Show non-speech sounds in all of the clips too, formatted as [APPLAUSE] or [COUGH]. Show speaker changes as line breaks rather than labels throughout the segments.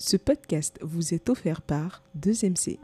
Ce podcast vous est offert par 2MC.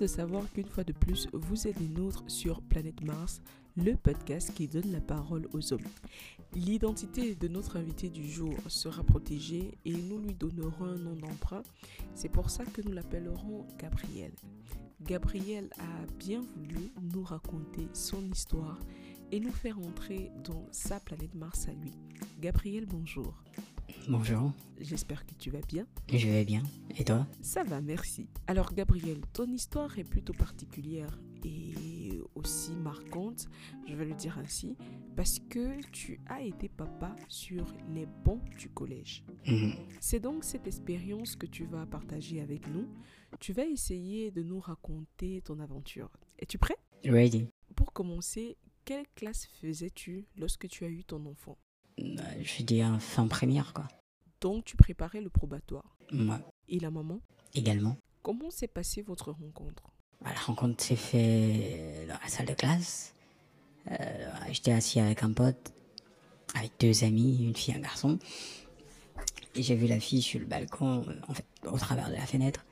De savoir qu'une fois de plus, vous êtes des nôtres sur Planète Mars, le podcast qui donne la parole aux hommes. L'identité de notre invité du jour sera protégée et nous lui donnerons un nom d'emprunt. C'est pour ça que nous l'appellerons Gabriel. Gabriel a bien voulu nous raconter son histoire et nous faire entrer dans sa planète Mars à lui. Gabriel, bonjour.
Bonjour.
J'espère que tu vas bien.
Je vais bien. Et toi?
Ça va, merci. Alors Gabriel, ton histoire est plutôt particulière et aussi marquante, je vais le dire ainsi, parce que tu as été papa sur les bancs du collège.
Mhm.
C'est donc cette expérience que tu vas partager avec nous. Tu vas essayer de nous raconter ton aventure. Es-tu prêt?
Ready.
Pour commencer, quelle classe faisais-tu lorsque tu as eu ton enfant?
Je dis fin première, quoi.
Donc tu préparais le probatoire.
Moi
Et la maman?
Également.
Comment s'est passée votre rencontre?
Bah, La rencontre s'est faite dans la salle de classe. Euh, J'étais assis avec un pote, avec deux amis, une fille et un garçon. Et j'ai vu la fille sur le balcon, en fait, au travers de la fenêtre.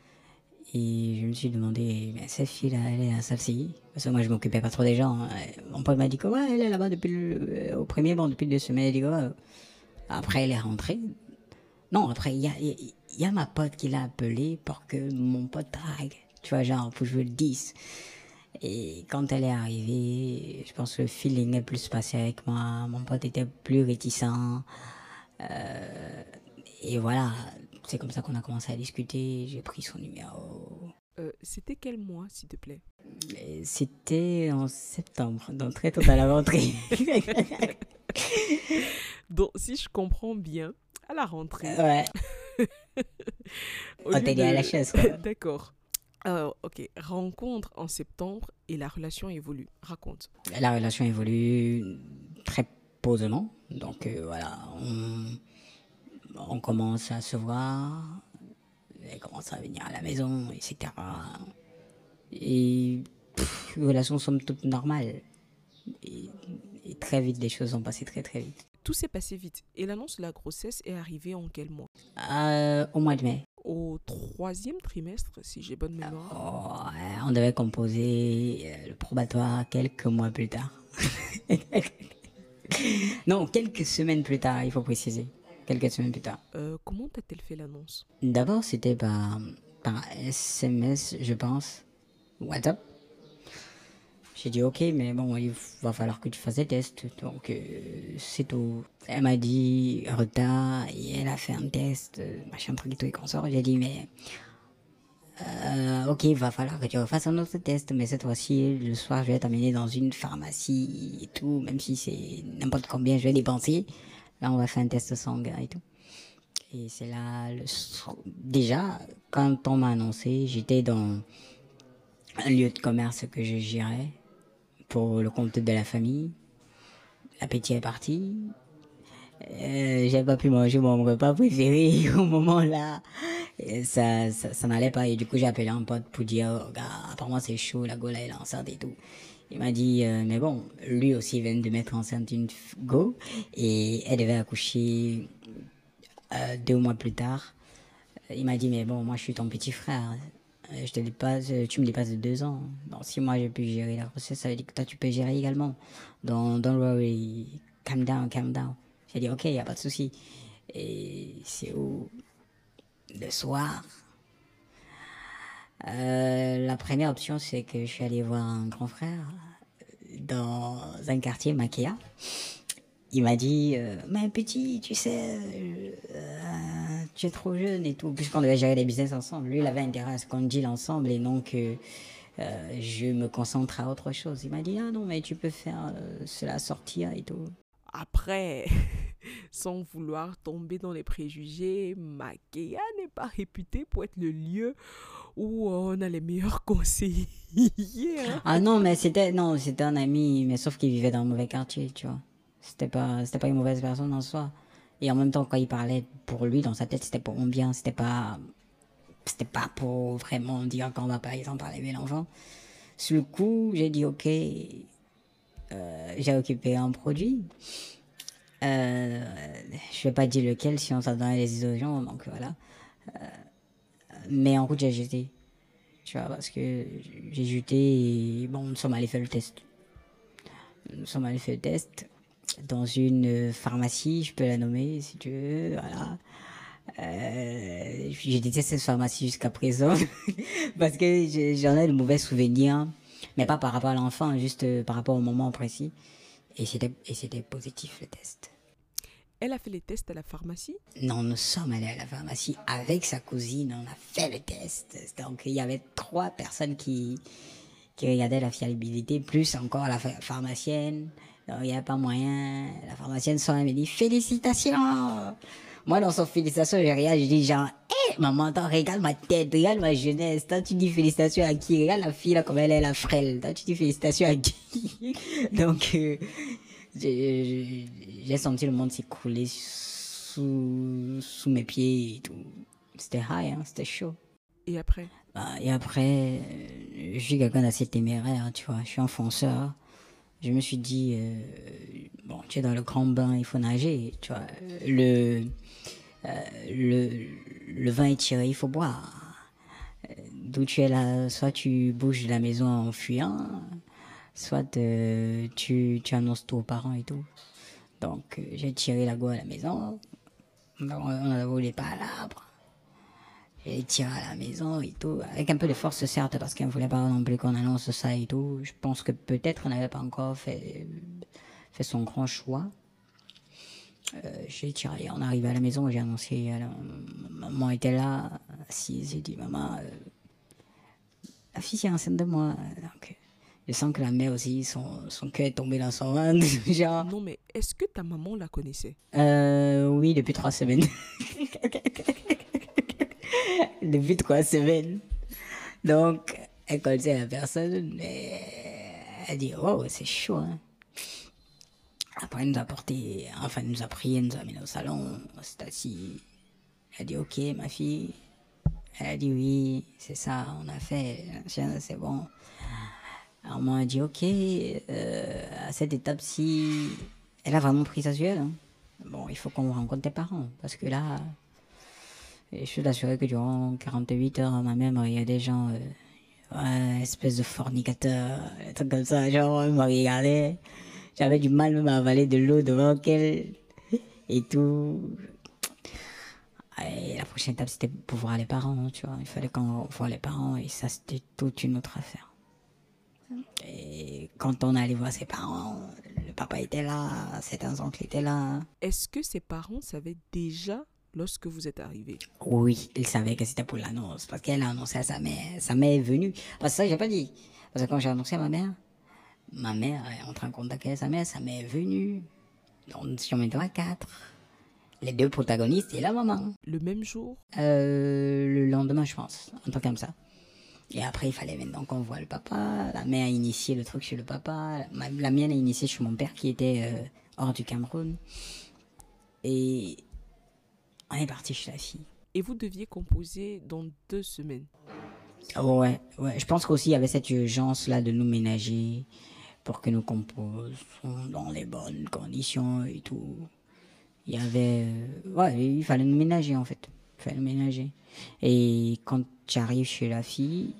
Et je me suis demandé, cette fille-là, elle est à celle-ci Parce que moi, je m'occupais pas trop des gens. hein. Mon pote m'a dit que, ouais, elle est là-bas depuis le, euh, au premier banc, depuis deux semaines. Dit que, ouais. Après, elle est rentrée. Non, après, il y a, y y a ma pote qui l'a appelé pour que mon pote drague. Tu vois, genre, pour jouer le 10. Et quand elle est arrivée, je pense que le feeling est plus passé avec moi. Mon pote était plus réticent. Euh, et voilà, c'est comme ça qu'on a commencé à discuter. J'ai pris son numéro.
Euh, C'était quel mois, s'il te plaît?
C'était en septembre, donc très tôt à la rentrée. [LAUGHS]
Donc, si je comprends bien, à la rentrée.
ouais, [LAUGHS] on
lieu
t'est à la chaise. [LAUGHS]
D'accord. Alors, ok, rencontre en septembre et la relation évolue. Raconte.
La relation évolue très posément. Donc euh, voilà, on, on commence à se voir, elle commence à venir à la maison, etc. Et pff, relation somme toute normale. Et, et très vite, les choses ont passé très très vite.
Tout s'est passé vite et l'annonce de la grossesse est arrivée en quel mois?
Euh, au mois de mai,
Au troisième trimestre, si j'ai bonne mémoire.
oh, on devait composer euh, le probatoire quelques mois plus tard. [LAUGHS] non, quelques semaines plus tard, il faut préciser. Quelques semaines plus tard.
Euh, comment t'a-t-elle fait l'annonce?
D'abord, c'était par, par SMS, je pense. WhatsApp. J'ai dit, ok, mais bon, il va falloir que tu fasses des tests. Donc, euh, c'est tout. Elle m'a dit, retard, et elle a fait un test, euh, machin, truc et tout, et qu'on sort. J'ai dit, mais. euh, ok, il va falloir que tu refasses un autre test, mais cette fois-ci, le soir, je vais t'amener dans une pharmacie et tout, même si c'est n'importe combien je vais dépenser. Là, on va faire un test sanguin et tout. Et c'est là, déjà, quand on m'a annoncé, j'étais dans un lieu de commerce que je gérais pour le compte de la famille. L'appétit est parti. Euh, j'ai pas pu manger mon repas préféré [LAUGHS] au moment là. Ça, ça, n'allait pas. Et du coup, j'ai appelé un pote pour dire, oh, apparemment c'est chaud, la Gola est enceinte et tout. Il m'a dit, euh, mais bon, lui aussi vient de mettre enceinte une go. Et elle devait accoucher euh, deux mois plus tard. Il m'a dit, mais bon, moi je suis ton petit frère. Euh, Je te dépasse, euh, tu me dépasses de deux ans. Dans six mois, j'ai pu gérer la grossesse. Ça veut dire que toi, tu peux gérer également. Don't, don't worry. Calm down, calm down. J'ai dit, ok, y a pas de souci. Et c'est où? Le soir. Euh, la première option, c'est que je suis allé voir un grand frère dans un quartier Maquia. Il m'a dit, euh, mais petit, tu sais, euh, tu es trop jeune et tout. Puisqu'on devait gérer des business ensemble. Lui, il avait intérêt à ce qu'on deal ensemble et non que euh, je me concentre à autre chose. Il m'a dit, ah non, mais tu peux faire euh, cela sortir et tout.
Après, [LAUGHS] sans vouloir tomber dans les préjugés, Makea n'est pas réputée pour être le lieu où on a les meilleurs [LAUGHS] conseillers. hein.
Ah non, mais c'était non, c'était un ami, mais sauf qu'il vivait dans un mauvais quartier, tu vois. C'était pas, c'était pas une mauvaise personne en soi. Et en même temps, quand il parlait pour lui, dans sa tête, c'était pour mon bien, c'était pas, c'était pas pour vraiment dire qu'on va par exemple parler de l'enfant. Sur le coup, j'ai dit ok, euh, j'ai occupé un produit. Euh, je vais pas dire lequel, sinon ça donne des illusions, donc voilà. Euh, mais en route, j'ai jeté. Tu vois, parce que j'ai jeté et bon, nous sommes allés faire le test. Nous sommes allés faire le test dans une pharmacie, je peux la nommer si tu veux, voilà. Euh, j'ai détesté cette pharmacie jusqu'à présent [LAUGHS] parce que j'en ai de mauvais souvenirs, mais pas par rapport à l'enfant, juste euh, par rapport au moment précis. Et c'était positif le test.
Elle a fait les tests à la pharmacie.
Non, nous sommes allés à la pharmacie avec sa cousine, on a fait le test. Donc il y avait trois personnes qui, qui regardaient la fiabilité, plus encore la pha- pharmacienne. Donc il n'y avait pas moyen. La pharmacienne et me dit Félicitations Moi, dans son félicitations, je regarde, je dis genre, hé, maman, regarde ma tête, regarde ma jeunesse. Toi, tu dis félicitations à qui? Regarde la fille là, comme elle est la frêle. Toi, tu dis félicitations à qui? [LAUGHS] Donc, euh, j'ai senti le monde s'écrouler sous, sous mes pieds et tout. C'était high, hein, c'était chaud.
Et après?
Bah, et après, euh, je suis quelqu'un d'assez téméraire, hein, tu vois. Je suis un fonceur. Je me suis dit, euh, bon, tu es dans le grand bain, il faut nager, tu vois. Le, euh, le, le vin est tiré, il faut boire. D'où tu es là, soit tu bouges de la maison en fuyant, soit tu, tu annonces tout aux parents et tout. Donc, euh, j'ai tiré la go à la maison. On ne voulait pas à l'arbre. J'ai tiré à la maison et tout, avec un peu de force certes, parce qu'on ne voulait pas non plus qu'on annonce ça et tout. Je pense que peut-être on n'avait pas encore fait, fait son grand choix. Euh, j'ai tiré, on arrive à la maison, j'ai annoncé, maman était là, assise, j'ai dit, maman, euh, la fille est enceinte de moi. Donc, je sens que la mère aussi, son, son cœur est tombé dans son ventre, [LAUGHS] genre.
Non, mais est-ce que ta maman la connaissait?
Euh, oui, depuis trois semaines. [LAUGHS] depuis trois semaines. Donc, elle connaissait la personne, mais elle dit, oh, c'est chaud, hein. Après, elle nous a porté, enfin, elle nous a pris, elle nous a amené au salon, on s'est assis. Elle a dit, ok, ma fille. Elle a dit, oui, c'est ça, on a fait, c'est bon. Alors, moi, elle a dit, ok, euh, à cette étape-ci, elle a vraiment pris sa suelle. hein. Bon, il faut qu'on rencontre tes parents, parce que là, je suis assuré que durant 48 heures, ma mère m'a regardé, des gens, euh, ouais, espèce de fornicateur, des trucs comme ça, genre, elle m'a regardé. J'avais du mal même à avaler de l'eau devant qu'elle, et tout. Et la prochaine étape, c'était pour voir les parents, tu vois. Il fallait qu'on voit les parents, et ça, c'était toute une autre affaire. Et quand on allait voir ses parents, le papa était là, certains oncles étaient là.
Est-ce que ses parents savaient déjà lorsque vous êtes arrivé?
Oui, il savait que c'était pour l'annonce, parce qu'elle a annoncé à sa mère. Sa mère est venue. Parce que ça, j'ai pas dit. Parce que quand j'ai annoncé à ma mère, ma mère est en contact avec sa mère, sa mère est venue. Donc, si on met à quatre. Les deux protagonistes et la maman.
Le même jour?
Euh, le lendemain, je pense. Un truc comme ça. Et après, il fallait maintenant qu'on voit le papa. La mère a initié le truc chez le papa. Ma- la mienne a initié chez mon père qui était euh, hors du Cameroun. Et on est parti chez la fille.
et vous deviez composer dans deux semaines.
Ouais, ouais. Je pense qu'aussi il y avait cette urgence-là de nous ménager pour que nous composions dans les bonnes conditions et tout. Il y avait... euh, ouais, il fallait nous ménager en fait. Il fallait nous ménager. Et quand tu arrives chez la fille,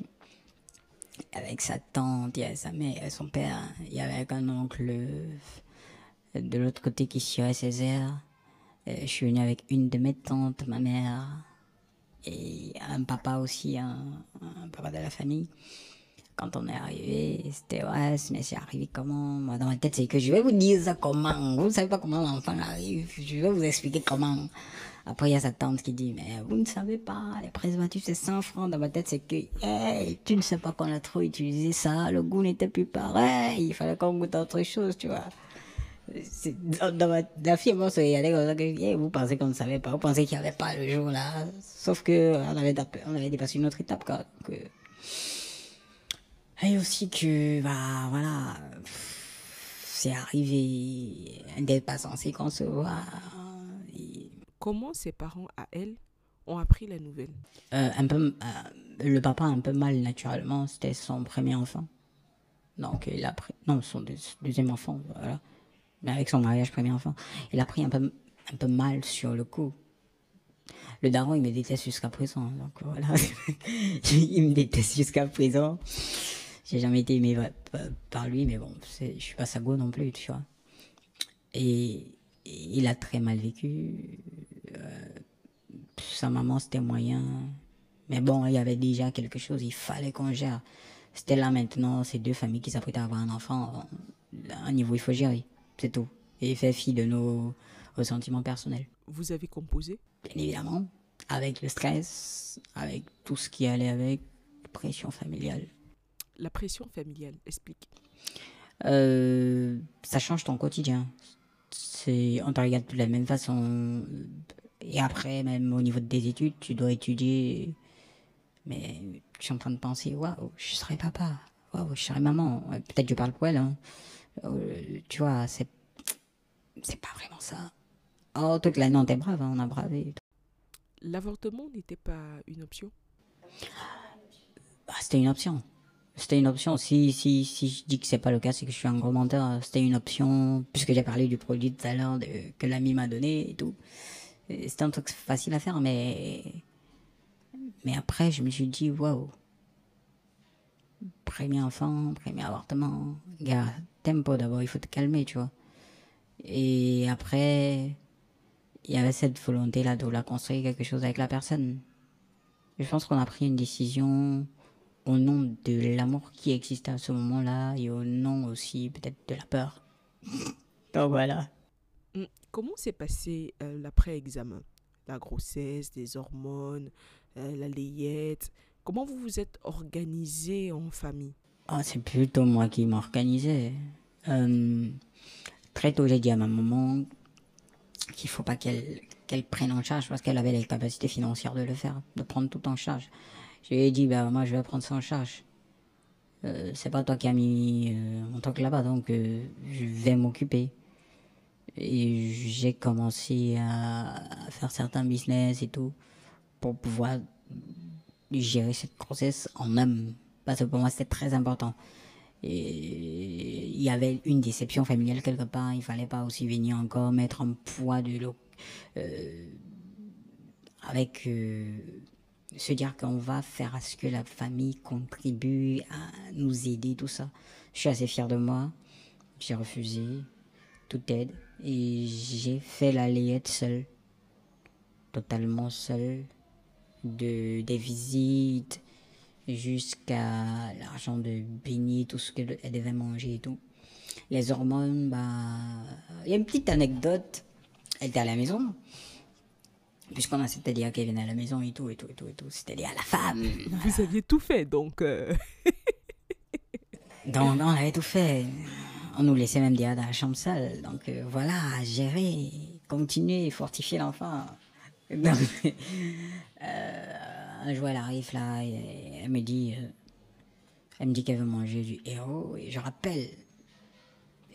avec sa tante, il sa mère, son père, il y avait un oncle de l'autre côté qui cirait ses airs. Euh, Je suis venu avec une de mes tantes, ma mère, et un papa aussi, un, papa de la famille. Quand on est arrivé, c'était ouais, mais c'est arrivé comment? Moi, dans ma tête, c'est que je vais vous dire ça comment. Vous savez pas comment l'enfant arrive. Je vais vous expliquer comment. Après, il y a sa tante qui dit, mais vous ne savez pas, les préservatifs, c'est 100 francs. Dans ma tête, c'est que, hey, tu ne sais pas qu'on a trop utilisé ça, le goût n'était plus pareil, il fallait qu'on goûte autre chose, tu vois. C'est, dans, ma, la fille, moi, c'est allait comme ça vous pensez qu'on ne savait pas, vous pensez qu'il n'y avait pas le jour là. Sauf que, on avait, on dépassé une autre étape, quoi. Que, et aussi que, bah, voilà, c'est arrivé, n'était pas censée concevoir. Et...
Comment ses parents, à elle, ont appris la nouvelle?
Euh, euh, Le papa un peu mal naturellement, c'était son premier enfant. Donc il a pris, non, son deuxième enfant, voilà. Mais avec son mariage, premier enfant. Il a pris un peu, un peu mal sur le coup. Le daron, il me déteste jusqu'à présent. Donc voilà. [LAUGHS] il me déteste jusqu'à présent. J'ai jamais été aimé par lui, mais bon, je suis pas sa go non plus, tu vois. Et, il a très mal vécu. Euh, sa maman, c'était moyen. Mais bon, il y avait déjà quelque chose, il fallait qu'on gère. C'était là maintenant, ces deux familles qui s'apprêtaient à avoir un enfant. À un niveau, il faut gérer. C'est tout. Et fait fi de nos ressentiments personnels.
Vous avez composé?
Bien évidemment. Avec le stress, avec tout ce qui allait avec, pression familiale
la pression familiale Explique.
Euh, ça change ton quotidien. C'est, on te regarde de la même façon. Et après, même au niveau des études, tu dois étudier. Mais je suis en train de penser, waouh, je serai papa. Waouh, je serai maman. Peut-être je parle poil. Hein. Euh, tu vois, c'est, c'est pas vraiment ça. Oh, toute l'année, on était brave, hein, on a bravé.
L'avortement n'était pas une option?
Bah, C'était une option c'était une option. Si, si, si je dis que c'est pas le cas, c'est que je suis un gros menteur. C'était une option, puisque j'ai parlé du produit tout à l'heure que l'ami m'a donné et tout. C'était un truc facile à faire, mais, mais après, je me suis dit, waouh. Premier enfant, premier avortement. Gars, tempo d'abord, il faut te calmer, tu vois. Et après, il y avait cette volonté-là de la construire quelque chose avec la personne. Je pense qu'on a pris une décision au nom de l'amour qui existait à ce moment-là et au nom aussi peut-être de la peur. [LAUGHS] Donc voilà.
Hum, comment s'est passé euh, l'après-examen? La grossesse, les hormones, euh, la layette Comment vous vous êtes organisé en famille?
Ah, C'est plutôt moi qui m'organisais. Euh, très tôt, j'ai dit à ma maman qu'il faut pas qu'elle qu'elle prenne en charge parce qu'elle avait les capacités financières de le faire, de prendre tout en charge. Je lui ai dit, bah, moi, je vais prendre ça en charge. Euh, c'est pas toi qui as mis euh, mon truc là-bas, donc euh, je vais m'occuper. Et j'ai commencé à, faire certains business et tout pour pouvoir gérer cette grossesse en homme. Parce que pour moi, c'était très important. Et il y avait une déception familiale quelque part. Il fallait pas aussi venir encore mettre un poids de l'eau. avec se dire qu'on va faire à ce que la famille contribue à nous aider, tout ça. Je suis assez fière de moi. J'ai refusé toute aide et j'ai fait la layette seule, totalement seule, de, des visites jusqu'à l'argent de béni, tout ce qu'elle devait manger et tout. Les hormones, bah, il y a une petite anecdote. Elle était à la maison puisqu'on a c'était dire qu'elle venait à la maison et tout, et tout, et tout, et tout. C'était lié à la femme.
Vous aviez tout fait, donc. Euh. [LAUGHS]
donc, on avait tout fait. On nous laissait même dire dans la chambre sale. Donc, euh, voilà, gérer, continuer, fortifier l'enfant. [LAUGHS] Donc, euh, un jour, elle arrive là, et elle me dit, elle me dit qu'elle veut manger du héros. Et je rappelle,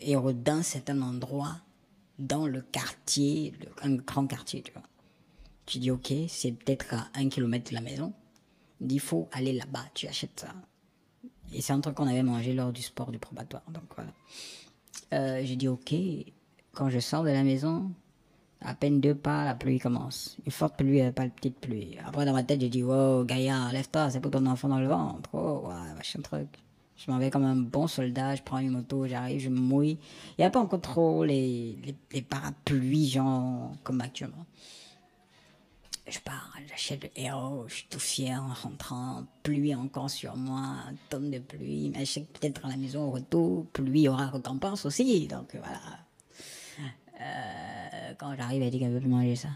héros dans certain endroit, dans le quartier, un grand quartier, tu vois. Tu dis, ok, c'est peut-être à un kilomètre de la maison. Il faut aller là-bas, tu achètes ça. Et c'est un truc qu'on avait mangé lors du sport du probatoire. Donc voilà. Euh, j'ai dit, ok, quand je sors de la maison, à peine deux pas, la pluie commence. Une forte pluie, pas une petite pluie. Après, dans ma tête, j'ai dit, wow, Gaïa, lève-toi, c'est pour ton enfant dans le ventre. Oh, machin truc. Je m'en vais comme un bon soldat, je prends une moto, j'arrive, je me mouille. Il n'y a pas encore trop les, les, les parapluies, genre, comme actuellement je pars, j'achète le héros, je suis tout fier en rentrant, pluie encore sur moi, un tonne de pluie, mais je sais que peut-être à la maison au retour, pluie aura récompense aussi, donc voilà. Euh, quand j'arrive, elle dit qu'elle veut manger ça.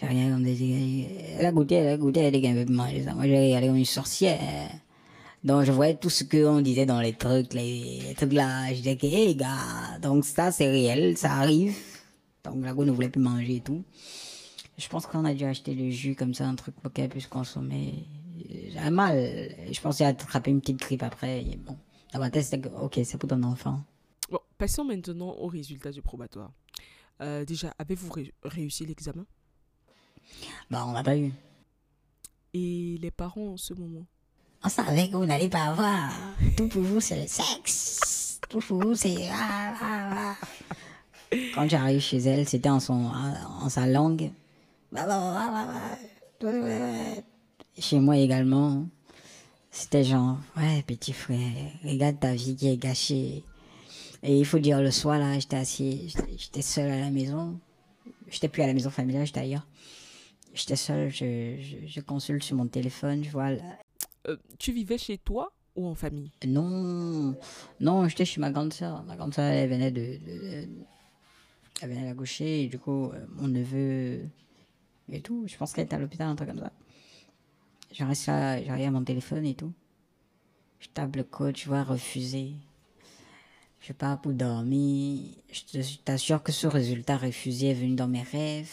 J'ai rien comme des. Elle a goûté, elle a goûté, elle dit qu'elle veut manger ça. Moi, j'ai regardé comme une sorcière. Donc, je voyais tout ce qu'on disait dans les trucs, les, les trucs là. Je disais que, hé, gars, donc ça, c'est réel, ça arrive. Donc, la go ne voulait plus manger et tout. Je pense qu'on a dû acheter le jus comme ça, un truc pour qu'elle puisse consommer. J'avais mal. Je pensais attraper une petite grippe après. Et bon, dans ma tête, c'était ok, c'est pour ton enfant.
Bon, passons maintenant aux résultats du probatoire. Euh, déjà, avez-vous ré- réussi l'examen?
Bah, on n'a pas eu.
Et les parents en ce moment?
On savait que vous n'allez pas avoir. Tout pour vous, c'est le sexe. Tout pour vous, c'est. ah, ah, ah. Quand j'arrive chez elle, c'était en, son, en, en sa langue. Chez moi également, c'était genre, ouais, petit frère, regarde ta vie qui est gâchée. Et il faut dire, le soir, là, j'étais assis, j'étais- seul à la maison. J'étais plus à la maison familiale, j'étais ailleurs. J'étais seul, je, je, je consulte sur mon téléphone, je vois
Euh, Tu vivais chez toi ou en famille?
Non, non, j'étais chez ma grande sœur. Ma grande sœur, elle venait de, de- de- elle venait d'accoucher et du coup, euh, mon neveu et tout, je pense qu'elle était à l'hôpital, un truc comme ça. Je reste je regarde mon téléphone et tout. Je tape le code, je vois refuser. Je pars pour dormir. Je t'assure que ce résultat refusé est venu dans mes rêves.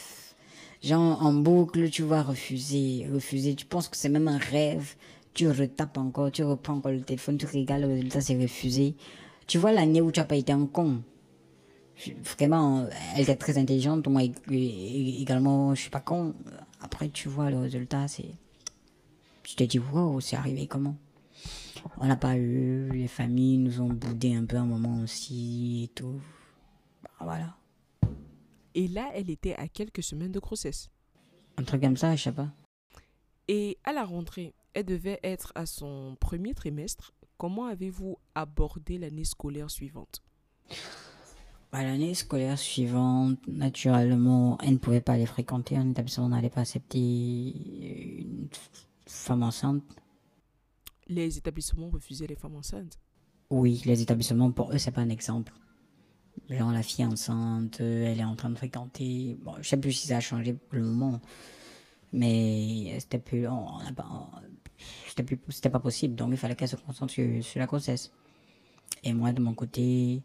Genre en boucle, tu vois, refuser, refuser. Tu penses que c'est même un rêve. Tu retapes encore, tu reprends encore le téléphone, tu regardes le résultat, c'est refusé. Tu vois l'année où tu n'as pas été un con. Vraiment, elle était très intelligente, moi ég- ég- également, je suis pas con. Après, tu vois le résultat, c'est. Tu te dis, wow, c'est arrivé comment? On n'a pas eu, les familles nous ont boudé un peu un moment aussi et tout. Bah, voilà.
Et là, elle était à quelques semaines de grossesse.
Un truc comme ça, je sais pas.
Et à la rentrée, elle devait être à son premier trimestre. Comment avez-vous abordé l'année scolaire suivante?
Bah, L'année scolaire suivante, naturellement, elle ne pouvait pas les fréquenter. Un établissement n'allait pas accepter une femme enceinte.
Les établissements refusaient les femmes enceintes.
Oui, les établissements, pour eux, c'est pas un exemple. Genre, la fille enceinte, euh, elle est en train de fréquenter. Bon, je sais plus si ça a changé pour le moment. Mais c'était plus. On n'a pas. C'était plus. C'était pas possible. Donc, il fallait qu'elle se concentre sur, sur la grossesse. Et moi, de mon côté,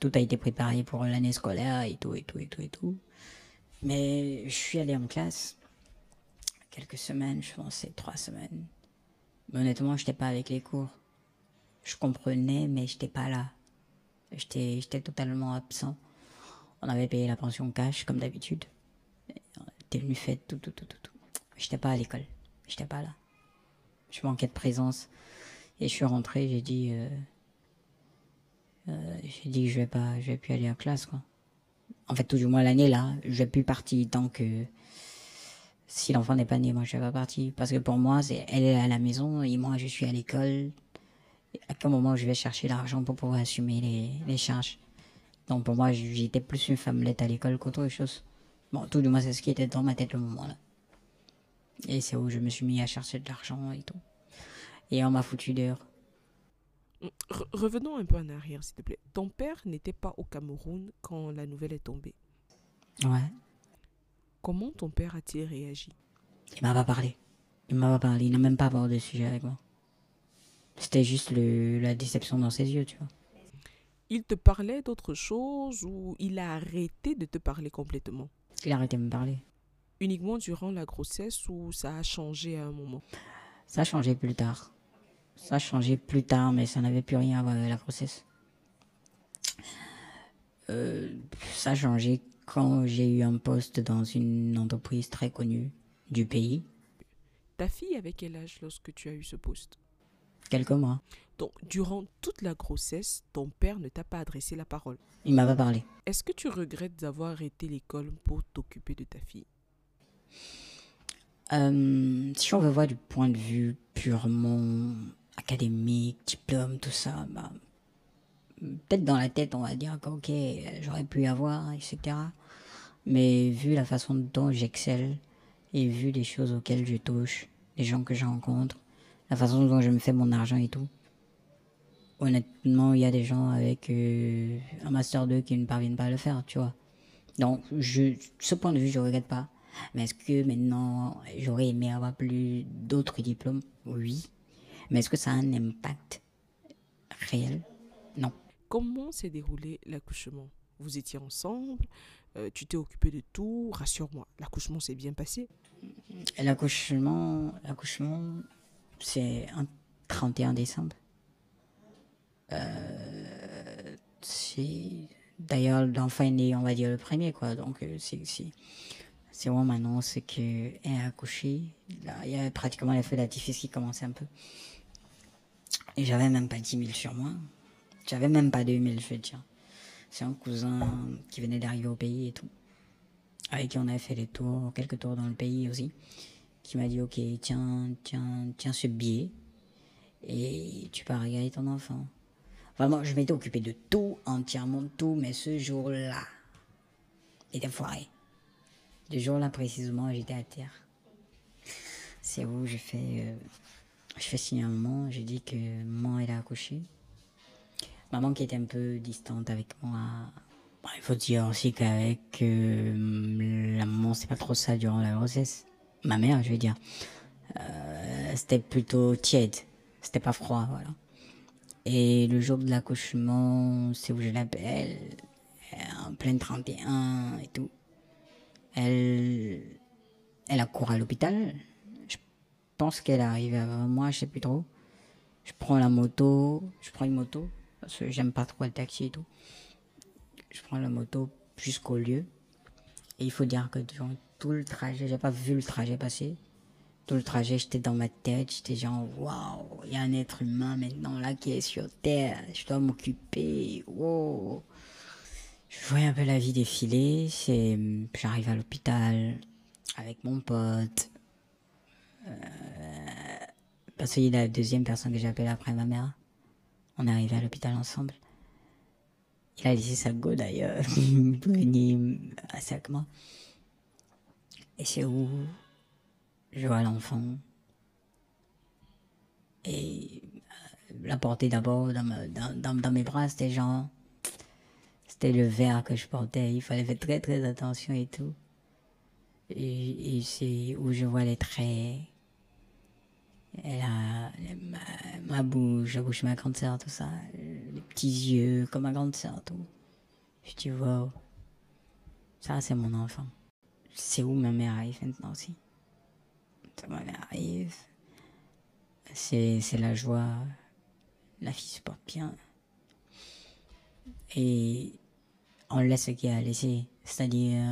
tout a été préparé pour l'année scolaire et tout, et tout, et tout, et tout. Mais je suis allé en classe. Quelques semaines, je pense, c'est trois semaines. Mais honnêtement, j'étais pas avec les cours. Je comprenais, mais j'étais pas là. J'étais, totalement absent. On avait payé la pension cash, comme d'habitude. On était venu faire tout, tout, tout, tout, tout. J'étais pas à l'école. J'étais pas là. Je manquais de présence. Et je suis rentré, j'ai dit, euh, euh, j'ai dit que je vais pas, je vais plus aller en classe, quoi. En fait, tout du moins l'année là, je vais plus partir tant que si l'enfant n'est pas né, moi je vais pas partir. Parce que pour moi, elle est à la maison et moi je suis à l'école. À quel moment je vais chercher l'argent pour pouvoir assumer les, les charges? Donc pour moi, j'étais plus une femmelette à l'école qu'autre chose. Bon, tout du moins, c'est ce qui était dans ma tête le moment là. Et c'est où je me suis mis à chercher de l'argent et tout. Et on m'a foutu dehors.
Re- revenons un peu en arrière, s'il te plaît. Ton père n'était pas au Cameroun quand la nouvelle est tombée.
Ouais.
Comment ton père a-t-il réagi?
Il m'a pas parlé. Il m'a pas parlé. Il n'a même pas abordé le sujet avec moi. C'était juste le, la déception dans ses yeux, tu vois.
Il te parlait d'autre chose ou il a arrêté de te parler complètement?
Il a arrêté de me parler.
Uniquement durant la grossesse ou ça a changé à un moment?
Ça a changé plus tard. Ça a changé plus tard, mais ça n'avait plus rien à voir avec la grossesse. Euh, ça a changé quand j'ai eu un poste dans une entreprise très connue du pays.
Ta fille avait quel âge lorsque tu as eu ce poste?
Quelques mois.
Donc, durant toute la grossesse, ton père ne t'a pas adressé la parole?
Il m'a pas parlé.
Est-ce que tu regrettes d'avoir arrêté l'école pour t'occuper de ta fille?
Euh, si on veut voir du point de vue purement académique, diplôme, tout ça, bah, peut-être dans la tête, on va dire que, ok, j'aurais pu avoir, etc. Mais vu la façon dont j'excelle et vu les choses auxquelles je touche, les gens que je rencontre, la façon dont je me fais mon argent et tout, honnêtement, il y a des gens avec euh, un Master 2 qui ne parviennent pas à le faire, tu vois. Donc, je, ce point de vue, je ne regrette pas. Mais est-ce que maintenant, j'aurais aimé avoir plus d'autres diplômes? Oui. Mais est-ce que ça a un impact réel? Non.
Comment s'est déroulé l'accouchement? Vous étiez ensemble euh, Tu t'es occupé de tout Rassure-moi, l'accouchement s'est bien passé?
L'accouchement, l'accouchement, c'est un 31 décembre. Euh, c'est d'ailleurs l'enfant est né, on va dire le premier quoi. Donc euh, c'est c'est vraiment maintenant c'est que est accouché. Là, il y a pratiquement les feux d'artifice qui commençaient un peu. Et j'avais même pas 10 000 sur moi. J'avais même pas 2 000, je veux dire. C'est un cousin qui venait d'arriver au pays et tout. Avec qui on avait fait des tours, quelques tours dans le pays aussi. Qui m'a dit, ok, tiens, tiens, tiens ce billet. Et tu pars regarder ton enfant. Vraiment, je m'étais occupé de tout, entièrement tout, mais ce jour-là, était foiré. Le jour-là précisément, j'étais à terre. C'est où je fais, euh, je fais signer un moment, j'ai dit que maman elle a accouché. Maman qui était un peu distante avec moi. il faut dire aussi qu'avec euh, la maman, c'est pas trop ça durant la grossesse. Ma mère, je veux dire. Euh, c'était plutôt tiède. C'était pas froid, voilà. Et le jour de l'accouchement, c'est où je l'appelle, en pleine 31 et tout. Elle, elle a couru à l'hôpital. Je pense qu'elle arrive avant moi, je sais plus trop. Je prends la moto, je prends une moto, parce que j'aime pas trop le taxi et tout. Je prends la moto jusqu'au lieu. Et il faut dire que durant tout le trajet, j'ai pas vu le trajet passer. Tout le trajet, j'étais dans ma tête, j'étais genre, waouh, il y a un être humain maintenant là qui est sur Terre, je dois m'occuper, wow. Je voyais un peu la vie défiler, j'arrive à l'hôpital avec mon pote, euh, parce qu'il est la deuxième personne que j'appelle après ma mère. On est arrivé à l'hôpital ensemble. Il a laissé sa go d'ailleurs, assez avec moi. Et c'est où je vois l'enfant. Et euh, la porter d'abord dans, dans, mes bras, c'était genre. C'était le verre que je portais. Il fallait faire très très attention et tout. Et, c'est où je vois les traits. Elle a ma, bouche, la bouche de ma grande sœur, tout ça. Les petits yeux comme ma grande sœur, tout. Je dis, wow. Ça, c'est mon enfant. C'est où ma mère arrive maintenant aussi? Ça m'arrive. C'est, c'est la joie. La fille se porte bien. Et on laisse ce qu'il a laissé. C'est-à-dire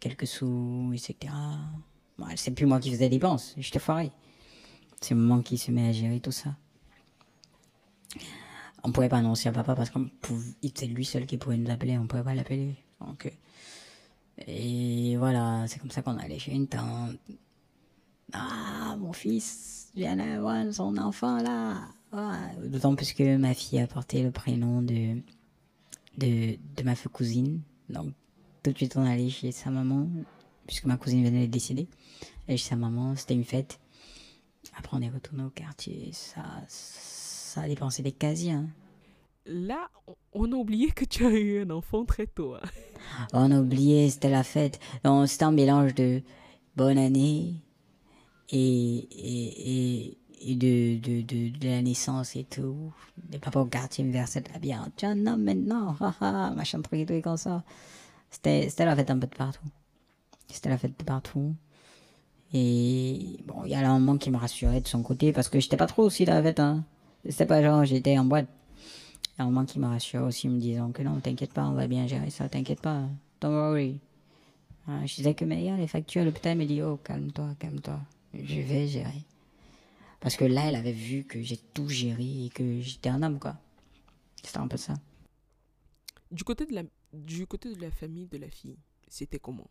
quelques sous, etc. Bon, c'est plus moi qui faisais des dépenses. J'étais foiré. C'est moi qui se met à gérer tout ça. On pouvait pas annoncer à papa parce que c'est lui seul qui pouvait nous appeler. On pouvait pas l'appeler. Donc, et voilà, c'est comme ça qu'on allait chez une tante. Ah, mon fils vient d'avoir son enfant là. D'autant plus que ma fille a porté le prénom de, de, de ma cousine. Donc, tout de suite, on allait chez sa maman, puisque ma cousine venait de décéder. Et chez sa maman, c'était une fête. Après, on est retourné au quartier. Ça, ça a dépensé des casiers. Hein.
Là, on a oublié que tu as eu un enfant très tôt. Hein.
On a oublié, c'était la fête. C'était un mélange de bonne année, et, et, et, de, de, de, de, la naissance et tout. Les papas au quartier me versaient de la bière. Tu es un homme maintenant, machin truc et tout comme ça. C'était la fête un peu de partout. C'était la fête de partout. Et bon, il y a un moment qui me rassurait de son côté parce que j'étais pas trop aussi la fête. Hein. C'était pas genre j'étais en boîte. Il y a un moment qui me rassurait aussi me disant que non, t'inquiète pas, on va bien gérer ça, t'inquiète pas, don't worry. Hein, je disais que mais a les factures, l'hôpital me dit oh calme-toi, calme-toi je vais gérer. Parce que là, elle avait vu que j'ai tout géré et que j'étais un homme, quoi. C'était un peu ça.
Du côté de la, du côté de la famille de la fille, c'était comment?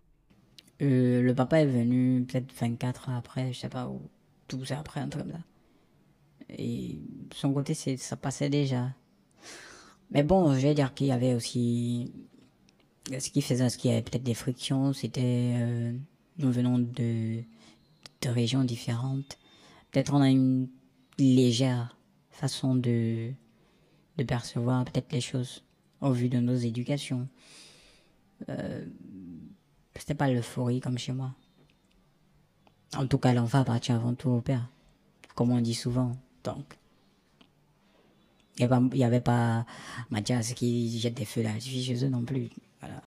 Euh, Le papa est venu peut-être 24 ans après, je sais pas, ou 12 ans après, un truc comme ça. Et son côté, ça passait déjà. Mais bon, je vais dire qu'il y avait aussi. Ce qui faisait, ce qu'il y avait peut-être des frictions, c'était. Euh, nous venons de de régions différentes. Peut-être on a une légère façon de, de percevoir peut-être les choses au vu de nos éducations. Euh, C'était pas l'euphorie comme chez moi. En tout cas, l'enfant appartient avant tout au père, comme on dit souvent. Donc, il n'y avait pas Mathias qui jette des feux là-dessus chez eux non plus. Voilà.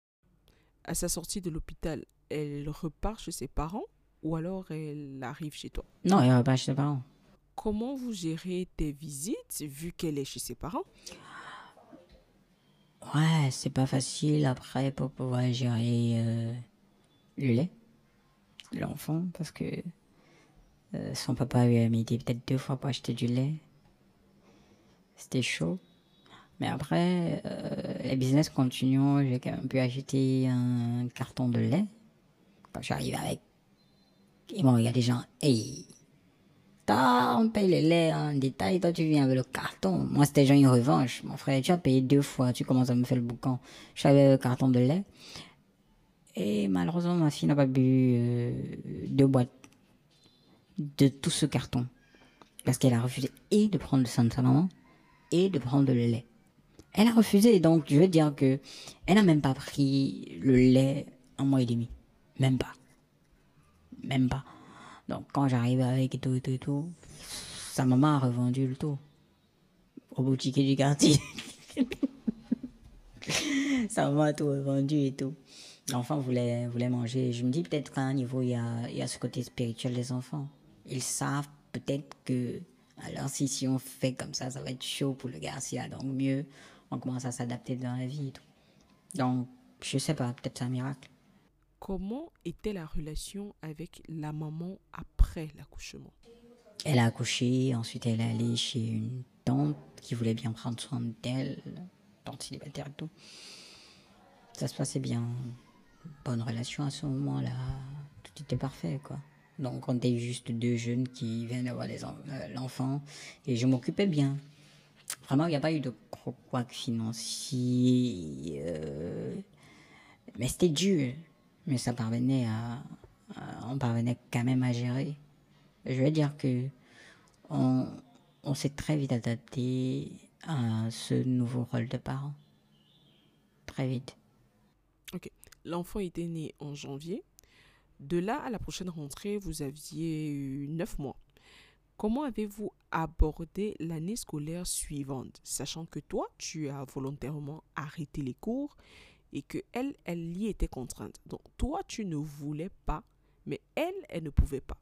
À sa sortie de l'hôpital, elle repart chez ses parents ou alors elle arrive chez toi?
Non, elle repart chez ses parents.
Comment vous gérez tes visites vu qu'elle est chez ses parents?
Ouais, c'est pas facile après pour pouvoir gérer euh, le lait, l'enfant, parce que euh, son papa lui a mis peut-être deux fois pour acheter du lait. C'était chaud. Mais après, euh, les business continuent. J'ai quand même pu acheter un carton de lait. Quand j'arrive avec. Et bon, il y a des gens. Hey, on paye le lait en détail, toi tu viens avec le carton. Moi c'était genre une revanche. Mon frère, tu as payé deux fois, tu commences à me faire le boucan. J'avais le carton de lait. Et malheureusement, ma fille n'a pas bu euh, deux boîtes de tout ce carton. Parce qu'elle a refusé et de prendre le sang de sa maman et de prendre le lait. Elle a refusé, donc je veux dire que elle n'a même pas pris le lait un mois et demi. Même pas. Même pas. Donc quand j'arrive avec et tout et tout et tout, sa maman a revendu le tout au boutique du quartier. [LAUGHS] sa maman a tout revendu et tout. L'enfant voulait, voulait manger. Je me dis peut-être qu'à un niveau, il y a, il y a ce côté spirituel des enfants. Ils savent peut-être que, alors si, si on fait comme ça, ça va être chaud pour le garçon. Donc mieux, on commence à s'adapter dans la vie et tout. Donc, je sais pas, peut-être c'est un miracle.
Comment était la relation avec la maman après l'accouchement?
Elle a accouché, ensuite elle est allée chez une tante qui voulait bien prendre soin d'elle, tante célibataire et tout. Ça se passait bien. Bonne relation à ce moment-là. Tout était parfait, quoi. Donc on était juste deux jeunes qui viennent d'avoir euh, l'enfant et je m'occupais bien. Vraiment, il n'y a pas eu de croque financier. Euh, mais c'était dur mais ça parvenait à, on parvenait quand même à gérer. Je veux dire que on, on s'est très vite adapté à ce nouveau rôle de parent. Très vite.
L'enfant était né en janvier. De là à la prochaine rentrée, vous aviez eu neuf mois. Comment avez-vous abordé l'année scolaire suivante, sachant que toi, tu as volontairement arrêté les cours et que elle, elle y était contrainte? Donc toi, tu ne voulais pas, mais elle, elle ne pouvait pas.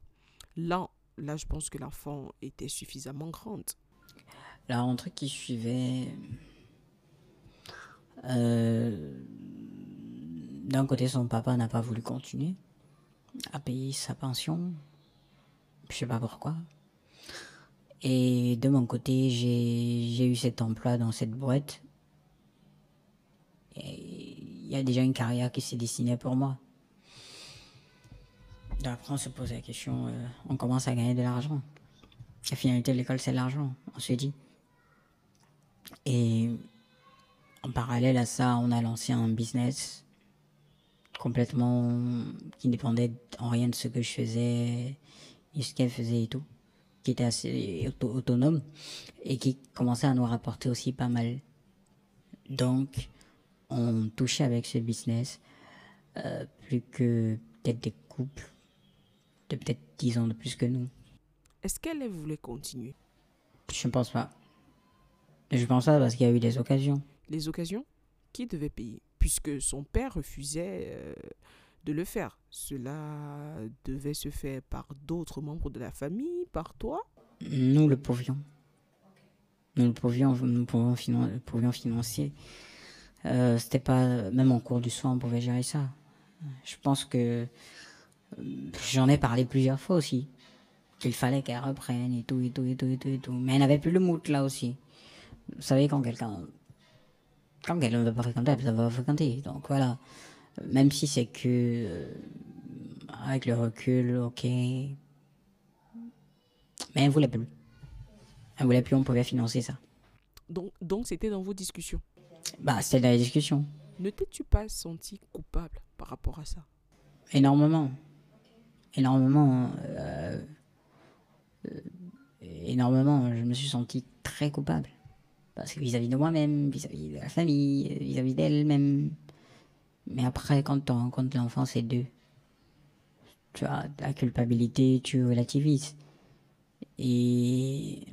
Là, là, je pense que l'enfant était suffisamment grande.
La rentrée qui suivait, euh, d'un côté, son papa n'a pas voulu continuer à payer sa pension. Je sais pas pourquoi. Et de mon côté, j'ai eu cet emploi dans cette boîte. Et il y a déjà une carrière qui s'est dessinée pour moi. Après, on se pose la question, euh, on commence à gagner de l'argent. La finalité de l'école, c'est l'argent, on se dit. Et en parallèle à ça, on a lancé un business complètement qui dépendait en rien de ce que je faisais et ce qu'elle faisait et tout, qui était assez autonome et qui commençait à nous rapporter aussi pas mal. Donc, on touchait avec ce business euh, plus que peut-être des couples de peut-être 10 ans de plus que nous.
Est-ce qu'elle voulait continuer?
Je ne pense pas. Je pense pas parce qu'il y a eu des occasions.
Les occasions? Qui devait payer? Puisque son père refusait euh, de le faire. Cela devait se faire par d'autres membres de la famille, par toi?
Nous le pouvions. Nous le pouvions, nous pouvions, financer. Euh, c'était pas même en cours du soir on pouvait gérer ça. Je pense que euh, j'en ai parlé plusieurs fois aussi qu'il fallait qu'elle reprenne et tout et tout et tout et tout et tout. Mais elle n'avait plus le mood là aussi. Vous savez quand quelqu'un quand quelqu'un ne veut pas fréquenter, elle ne va pas fréquenter. Donc voilà. Même si c'est que euh, avec le recul, ok. Mais elle voulait plus. Elle voulait plus, on pouvait financer ça.
Donc donc c'était dans vos discussions.
Bah, c'était la discussion.
Ne t'es-tu pas senti coupable par rapport à ça?
Énormément. Énormément. Euh, euh, énormément. Je me suis senti très coupable. Vis-à-vis de moi-même, vis-à-vis de la famille, vis-à-vis d'elle-même. Mais après, quand tu rencontres l'enfant, c'est deux. Tu as la culpabilité, tu relativises. Et...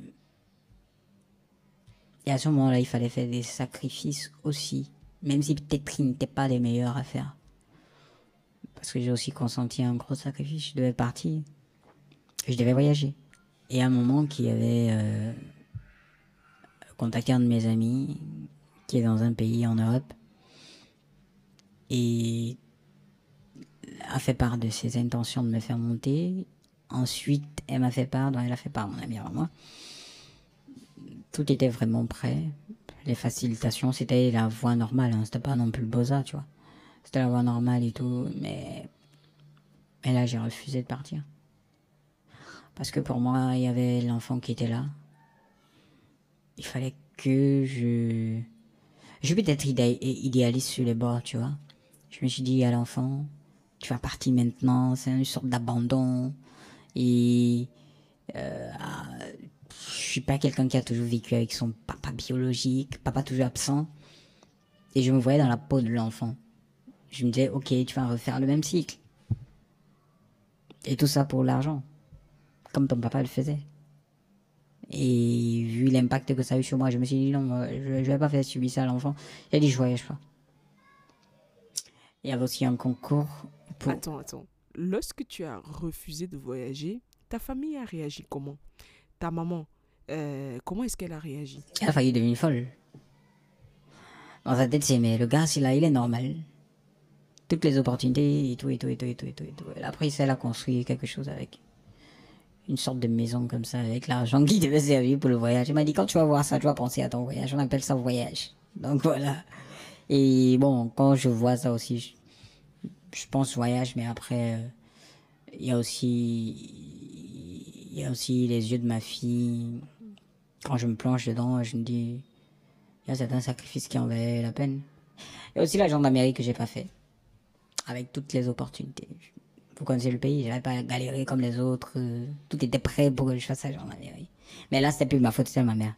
Et à ce moment-là, il fallait faire des sacrifices aussi. Même si peut-être ils n'étaient pas les meilleurs à faire. Parce que j'ai aussi consenti un gros sacrifice. Je devais partir. Je devais voyager. Et à un moment, qui avait euh, contacté un de mes amis qui est dans un pays en Europe et a fait part de ses intentions de me faire monter. Ensuite, elle m'a fait part, donc elle a fait part, mon ami avant moi. Tout était vraiment prêt. Les facilitations, c'était la voie normale, hein. c'était pas non plus le bosa, tu vois. C'était la voie normale et tout, mais. Mais là, j'ai refusé de partir. Parce que pour moi, il y avait l'enfant qui était là. Il fallait que je. Je vais être idéaliste sur les bords, tu vois. Je me suis dit à l'enfant, tu vas partir maintenant, c'est une sorte d'abandon. Et euh, ah, je suis pas quelqu'un qui a toujours vécu avec son papa biologique, papa toujours absent. Et je me voyais dans la peau de l'enfant. Je me disais, ok, tu vas refaire le même cycle. Et tout ça pour l'argent. Comme ton papa le faisait. Et vu l'impact que ça a eu sur moi, je me suis dit, non, je, je vais pas faire subir ça à l'enfant. J'ai dit, je voyage pas. Il y avait aussi un concours.
Pour... Attends, attends. Lorsque tu as refusé de voyager, ta famille a réagi comment? Ta maman, euh, comment est-ce qu'elle a réagi?
Elle a failli devenir folle. Dans sa tête, c'est mais le gars, là, il est normal. Toutes les opportunités et tout, et tout, et tout, et tout, et tout. Et tout. Après, elle a construit quelque chose avec. Une sorte de maison comme ça, avec l'argent qui devait servir pour le voyage. Elle m'a dit, quand tu vas voir ça, tu vas penser à ton voyage. On appelle ça voyage. Donc voilà. Et bon, quand je vois ça aussi, je, pense voyage, mais après, euh, il y a aussi, il y a aussi les yeux de ma fille. Quand je me plonge dedans, je me dis, il y a certains sacrifices qui en valaient la peine. Il y a aussi la gendarmerie que j'ai pas fait. Avec toutes les opportunités. Vous connaissez le pays, j'avais pas galéré comme les autres. Euh, tout était prêt pour que je fasse la gendarmerie. Mais là, c'était plus ma faute, c'était ma mère.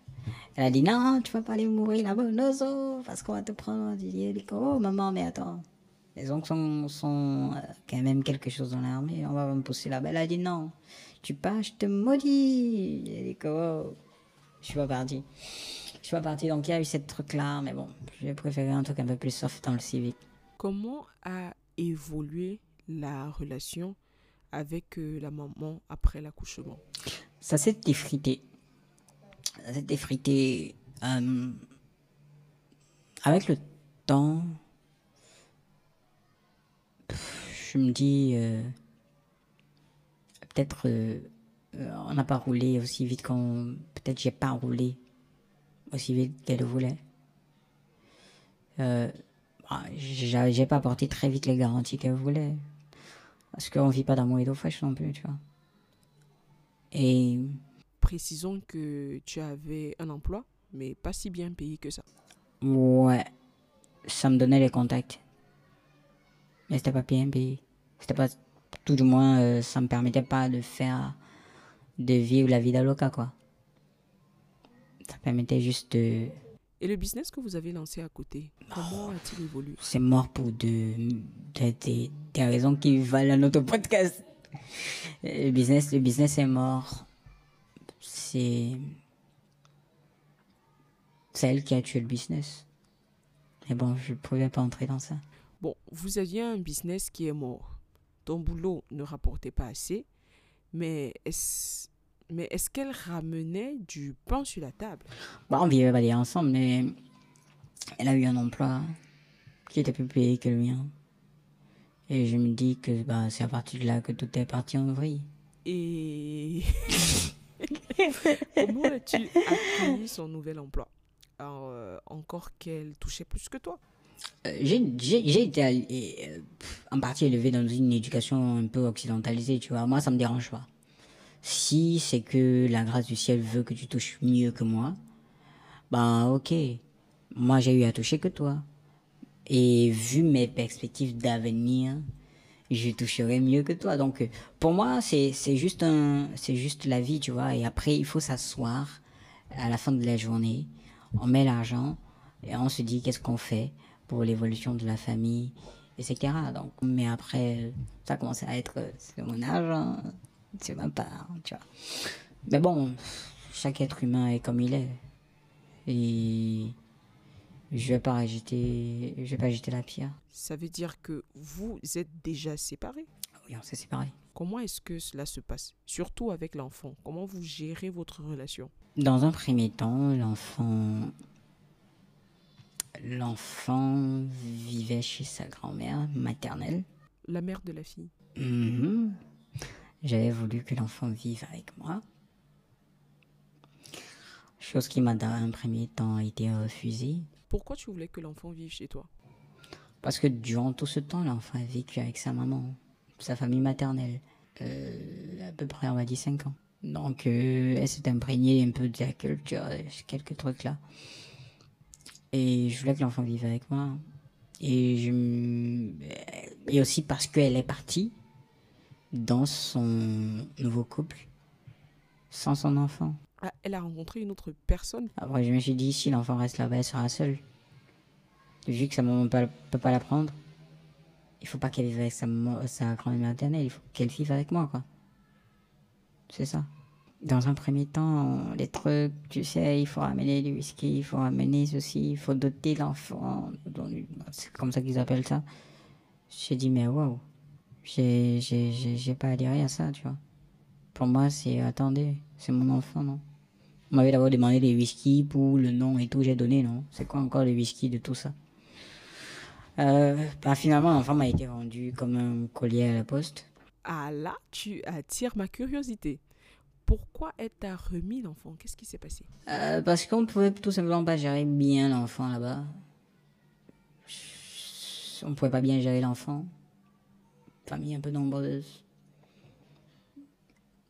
Elle a dit non, tu vas pas aller mourir là-bas, non, parce qu'on va te prendre. J'ai dit, oh maman, mais attends. Les oncles sont, sont euh, quand même quelque chose dans l'armée, on va me pousser là-bas. Elle a dit non, tu pars, je te maudis. J'ai dit, oh, je suis pas parti. Je suis pas parti, donc il y a eu cette truc-là, mais bon, j'ai préféré un truc un peu plus soft dans le civique.
Comment a évolué la relation avec euh, la maman après l'accouchement
Ça s'est effrité s'est effrité. Euh, avec le temps, je me dis, euh, peut-être on n'a pas roulé aussi vite qu'on. Peut-être j'ai pas roulé aussi vite qu'elle voulait. Bah, j'ai pas apporté très vite les garanties qu'elle voulait. Parce qu'on vit pas d'amour et d'eau fraîche non plus, tu vois. Et
précisons que tu avais un emploi, mais pas si bien payé que ça.
Ouais, ça me donnait les contacts. Mais c'était pas bien payé. C'était pas, tout du moins, euh, ça me permettait pas de faire, de vivre la vie d'Aloca, quoi. Ça permettait juste de...
Et le business que vous avez lancé à côté, comment oh, a-t-il évolué?
C'est mort pour de, des raisons qui valent à notre podcast. Le business, le business est mort c'est elle qui a tué le business. Mais bon, je ne pouvais pas entrer dans ça.
Bon, vous aviez un business qui est mort. Ton boulot ne rapportait pas assez, mais est-ce mais est-ce qu'elle ramenait du pain sur la table?
Bah, on vivait pas ensemble, mais elle a eu un emploi qui était plus payé que le mien. Et je me dis que bah, c'est à partir de là que tout est parti en vrille.
Et [LAUGHS] Comment as-tu accueilli son nouvel emploi? Euh, Encore qu'elle touchait plus que toi?
Euh, j'ai été euh, en partie élevé dans une éducation un peu occidentalisée, tu vois. Moi, ça me dérange pas. Si c'est que la grâce du ciel veut que tu touches mieux que moi, bah ok. Moi, j'ai eu à toucher que toi. Et vu mes perspectives d'avenir, je toucherai mieux que toi. Donc, pour moi, c'est, juste juste la vie, tu vois. Et après, il faut s'asseoir à la fin de la journée. On met l'argent et on se dit qu'est-ce qu'on fait pour l'évolution de la famille etc. Donc, mais après, ça commence à être, c'est mon âge, hein. C'est ma part, tu vois. Mais bon, chaque être humain est comme il est. Et je vais pas jeter, je vais pas jeter la pierre.
Ça veut dire que vous êtes déjà séparés?
Oui, on s'est séparés.
Comment est-ce que cela se passe? Surtout avec l'enfant. Comment vous gérez votre relation?
Dans un premier temps, l'enfant l'enfant vivait chez sa grand-mère maternelle.
La mère de la fille?
Mhm. J'avais voulu que l'enfant vive avec moi. Chose qui m'a dans un premier temps été refusée.
Pourquoi tu voulais que l'enfant vive chez toi?
Parce que durant tout ce temps, l'enfant a vécu avec sa maman, sa famille maternelle. Euh, à peu près, on va dire 5 ans. Donc, euh, elle s'est imprégnée un peu de la culture, quelques trucs là. Et je voulais que l'enfant vive avec moi. Et, je, et aussi parce qu'elle est partie dans son nouveau couple sans son enfant.
Ah, elle a rencontré une autre personne
Après, je me suis dit, si l'enfant reste là-bas, elle sera seule. Vu que sa maman ne peut, pas la prendre, il faut pas qu'elle vive avec sa, sa grand-mère maternelle, il faut qu'elle vive avec moi, quoi. C'est ça dans un premier temps, les trucs, tu sais, il faut ramener du whisky, il faut ramener ceci, il faut doter l'enfant. C'est comme ça qu'ils appellent ça. J'ai dit, mais waouh, j'ai pas adhéré à ça, tu vois. Pour moi, c'est, attendez, c'est mon enfant, non On m'avait d'abord demandé les whisky pour le nom et tout, j'ai donné, non C'est quoi encore les whisky de tout ça? Euh, bah, Finalement, l'enfant m'a été vendu comme un collier à la poste.
Ah là, tu attires ma curiosité pourquoi elle t'a remis l'enfant? Qu'est-ce qui s'est passé?
Euh, Parce qu'on pouvait tout simplement pas gérer bien l'enfant là-bas. On pouvait pas bien gérer l'enfant. Famille un peu nombreuse.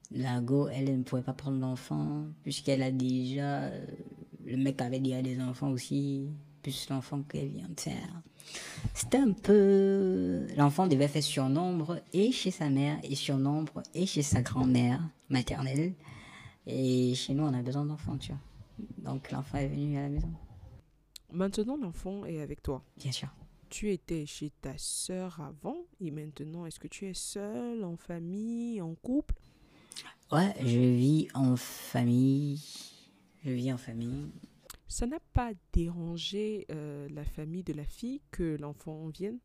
La go, elle, ne pouvait pas prendre l'enfant, puisqu'elle a déjà. Euh, le mec avait déjà des enfants aussi, plus l'enfant qu'elle vient de faire. C'était un peu. L'enfant devait faire surnombre et chez sa mère, et surnombre et chez sa grand-mère maternelle. Et chez nous, on a besoin d'enfants, tu vois. Donc l'enfant est venu à la maison.
Maintenant, l'enfant est avec toi.
Bien sûr.
Tu étais chez ta sœur avant et maintenant, est-ce que tu es seule, en famille, en couple?
Ouais, je vis en famille. Je vis en famille.
Ça n'a pas dérangé euh, la famille de la fille que l'enfant vienne?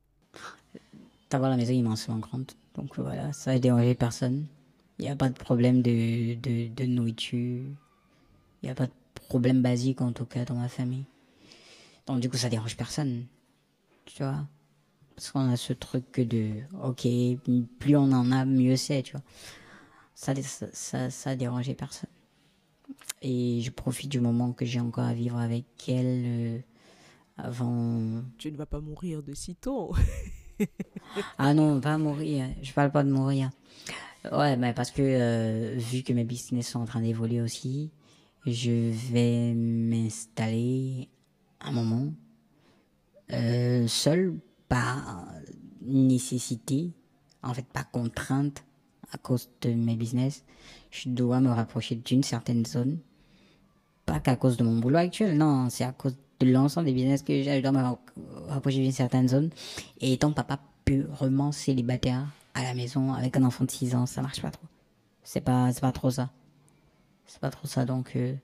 T'as la maison immensement grande. Donc voilà, ça n'a dérangé personne. Il n'y a pas de problème de, de, de nourriture. Il n'y a pas de problème basique, en tout cas, dans ma famille. Donc, du coup, ça dérange personne. Tu vois Parce qu'on a ce truc de, ok, plus on en a, mieux c'est, tu vois. Ça, ça, ça, ça a dérangé personne. Et je profite du moment que j'ai encore à vivre avec elle euh, avant.
Tu ne vas pas mourir de sitôt. [LAUGHS]
ah non, pas mourir. Je parle pas de mourir. Ouais, mais parce que euh, vu que mes business sont en train d'évoluer aussi, je vais m'installer un moment euh, seul par nécessité, en fait pas contrainte à cause de mes business. Je dois me rapprocher d'une certaine zone, pas qu'à cause de mon boulot actuel, non, c'est à cause de l'ensemble des business que j'ai, je dois me rapprocher d'une certaine zone. Et étant papa purement célibataire, à la maison avec un enfant de 6 ans, ça marche pas trop. C'est pas, pas trop ça. C'est pas trop ça, donc... Euh,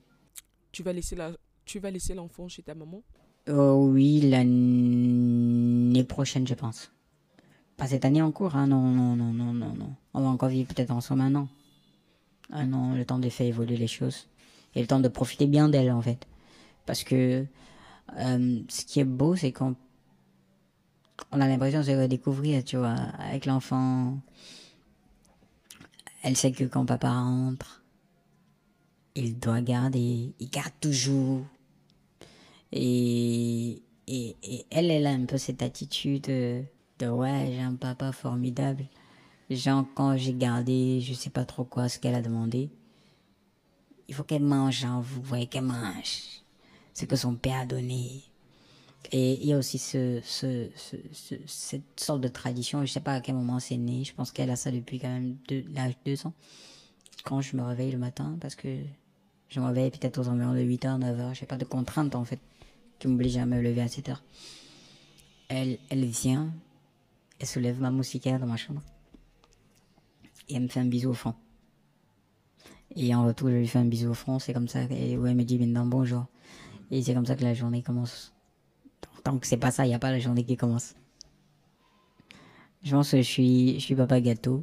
tu vas laisser la... Tu vas laisser l'enfant chez ta maman?
Oh, Oui, l'année prochaine, je pense. Pas cette année en cours, hein, non, non, non, non, non, non. On va encore vivre peut-être ensemble un an. Un an, le temps de faire évoluer les choses. Et le temps de profiter bien d'elle, en fait. Parce que euh, ce qui est beau, c'est qu'on on a l'impression de se redécouvrir, tu vois, avec l'enfant. Elle sait que quand papa rentre, il doit garder, il garde toujours. Et, et, elle, elle a un peu cette attitude de, ouais, j'ai un papa formidable. Genre, quand j'ai gardé, je sais pas trop quoi, ce qu'elle a demandé, il faut qu'elle mange, genre, vous voyez qu'elle mange. Ce que son père a donné. Et il y a aussi ce, ce, ce, cette sorte de tradition, je sais pas à quel moment c'est né, je pense qu'elle a ça depuis quand même l'âge de deux ans. Quand je me réveille le matin, parce que je me réveille peut-être aux environs de 8h, 9h, j'ai pas de contrainte en fait qui m'oblige à me lever à 7h. Elle, elle vient elle soulève ma moustiquaire dans ma chambre. Et elle me fait un bisou au front. Et en retour, je lui fais un bisou au front. C'est comme ça. Et ouais, elle me dit maintenant bonjour. Et c'est comme ça que la journée commence. Tant que c'est pas ça, il n'y a pas la journée qui commence. Je pense que je suis, je suis papa gâteau.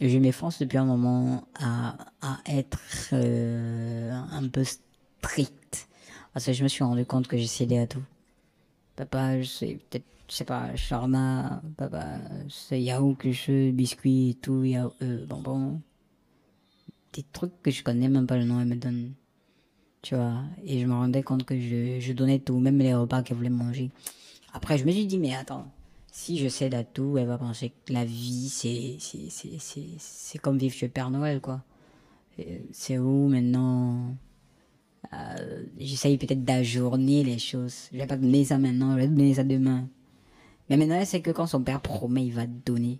Je m'efforce depuis un moment à, à être euh, un peu strict. Parce que je me suis rendu compte que j'ai cédé à tout. Papa, je sais, peut-être, je sais pas, shawarma, papa, c'est yaourt, jeux, biscuits et tout, yaourt, euh, bonbons. Des trucs que je connais même pas le nom, elle me donne. Tu vois, et je me rendais compte que je, je donnais tout, même les repas qu'elle voulait manger. Après, je me suis dit, mais attends, si je cède à tout, elle va penser que la vie, c'est, c'est, c'est, c'est, c'est comme vivre chez Père Noël, quoi. C'est où maintenant? Euh, J'essaye peut-être d'ajourner les choses. Je vais pas donner ça maintenant, je vais donner ça demain. Mais maintenant, sait que quand son père promet, il va donner.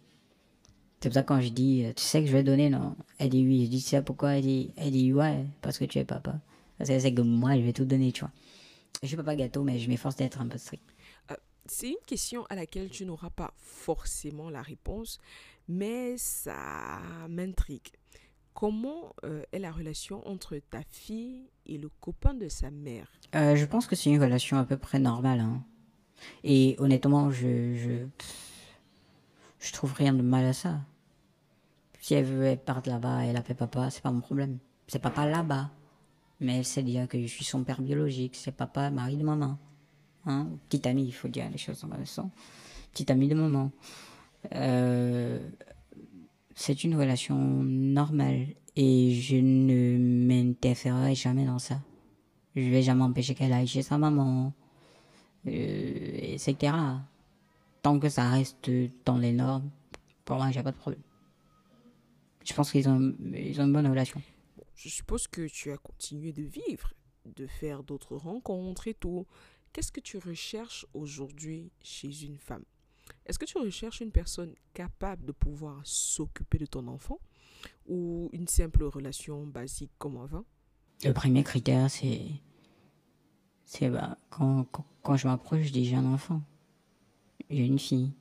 C'est pour ça que quand je dis, euh, tu sais que je vais donner, non Elle dit oui. Je dis, tu sais pourquoi? Elle dit, elle dit ouais, parce que tu es papa. Parce qu'elle sait que moi, je vais tout donner, tu vois. Je suis papa gâteau, mais je m'efforce d'être un peu strict.
Euh, c'est une question à laquelle tu n'auras pas forcément la réponse, mais ça m'intrigue. Comment euh, est la relation entre ta fille et le copain de sa mère?
Euh, je pense que c'est une relation à peu près normale. hein. Et honnêtement, je, je, je trouve rien de mal à ça. Si elle veut, elle part là-bas, elle appelle papa, c'est pas mon problème. C'est papa là-bas. Mais elle sait dire que je suis son père biologique, c'est papa, mari de maman. Hein? Petit ami, il faut dire les choses comme elles sont. Petit ami de maman. Euh, c'est une relation normale et je ne m'interférerai jamais dans ça. Je vais jamais empêcher qu'elle aille chez sa maman, euh, etc. Tant que ça reste dans les normes, pour moi, j'ai pas de problème. Je pense qu'ils ont, une bonne relation.
Je suppose que tu as continué de vivre, de faire d'autres rencontres et tout. Qu'est-ce que tu recherches aujourd'hui chez une femme? Est-ce que tu recherches une personne capable de pouvoir s'occuper de ton enfant ou une simple relation basique comme avant?
Le premier critère, c'est. C'est bah, quand, quand, quand je m'approche, j'ai un enfant. J'ai une fille.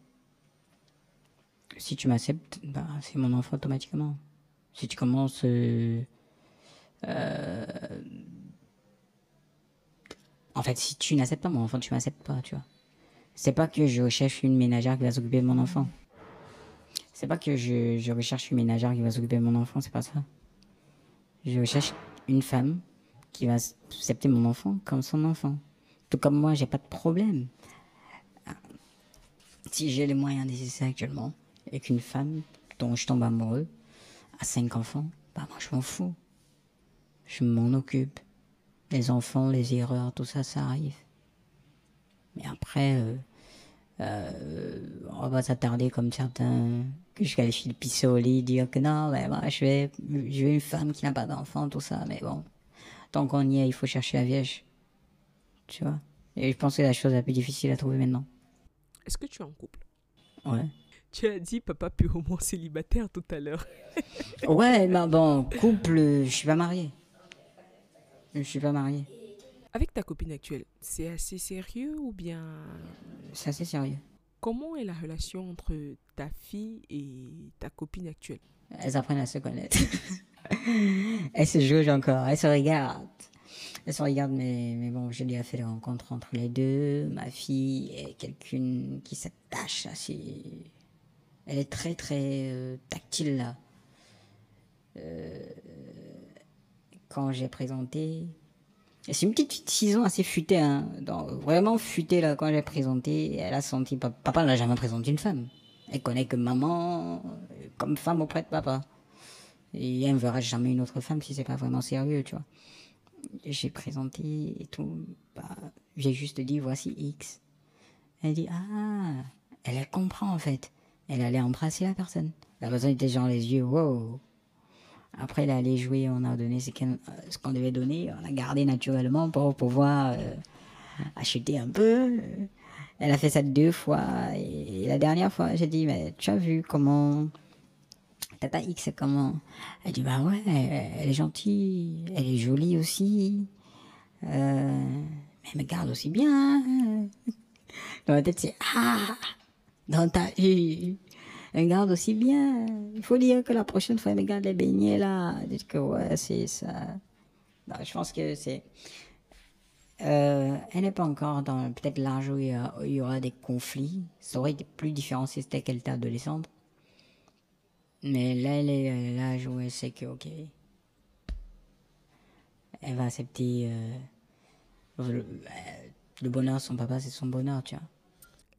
Si tu m'acceptes, bah, c'est mon enfant automatiquement. Si tu commences. euh, euh, en fait, si tu n'acceptes pas mon enfant, tu m'acceptes pas, tu vois. C'est pas que je recherche une ménagère qui va s'occuper de mon enfant. C'est pas que je, je recherche une ménagère qui va s'occuper de mon enfant, c'est pas ça. Je recherche une femme qui va accepter mon enfant comme son enfant. Tout comme moi, j'ai pas de problème. Si j'ai les moyens nécessaires actuellement, et qu'une femme dont je tombe amoureux a cinq enfants, bah moi je m'en fous. Je m'en occupe. Les enfants, les erreurs, tout ça, ça arrive. Mais après, euh, euh, on va s'attarder comme certains que je qualifie de lit, dire que non, mais moi, je vais, je veux une femme qui n'a pas d'enfant, tout ça. Mais bon, tant qu'on y est, il faut chercher la vierge. Tu vois Et je pense que c'est la chose la plus difficile à trouver maintenant.
Est-ce que tu es en couple?
Ouais.
Tu as dit papa purement célibataire tout à l'heure.
Ouais, mais bon, couple, je suis pas marié. Je suis pas marié.
Avec ta copine actuelle, c'est assez sérieux ou bien
C'est assez sérieux.
comment est la relation entre ta fille et ta copine actuelle?
Elles apprennent à se connaître. [LAUGHS] elles se jaugent encore, elles se regardent. Elles se regardent, mais, mais bon, j'ai déjà fait des rencontres entre les deux. Ma fille est quelqu'une qui s'attache assez. Elle est très très euh, tactile là. Euh, quand j'ai présenté. C'est une petite ciseau assez futée, hein. Vraiment futée là quand j'ai présenté. Elle a senti. Papa n'a jamais présenté une femme. Elle connaît que maman euh, comme femme auprès de papa. Et elle ne verra jamais une autre femme si c'est pas vraiment sérieux, tu vois. J'ai présenté et tout. Bah, j'ai juste dit voici X. Elle dit ah, elle, elle comprend en fait. Elle allait embrasser la personne. La personne était genre les yeux, wow. Après, elle allait jouer, on a donné ce qu'on devait donner, on a gardé naturellement pour pouvoir euh, acheter un peu. Elle a fait ça deux fois. Et la dernière fois, j'ai dit, mais tu as vu comment Tata X, comment? Elle dit, bah ouais, elle est gentille, elle est jolie aussi. Euh, mais elle me garde aussi bien. Dans ma tête, c'est Ah dans ta. Regarde aussi bien. Il faut dire que la prochaine fois, regarde les beignets là. Dites que ouais, c'est ça. Je pense que c'est. Euh, elle n'est pas encore dans peut-être l'âge où il y, aura des conflits. Ça aurait été plus différent si c'était qu'elle était adolescente. Mais là, elle est à l'âge où elle sait que, ok, elle va accepter euh, le, euh, le bonheur de son papa, c'est son bonheur, tu vois.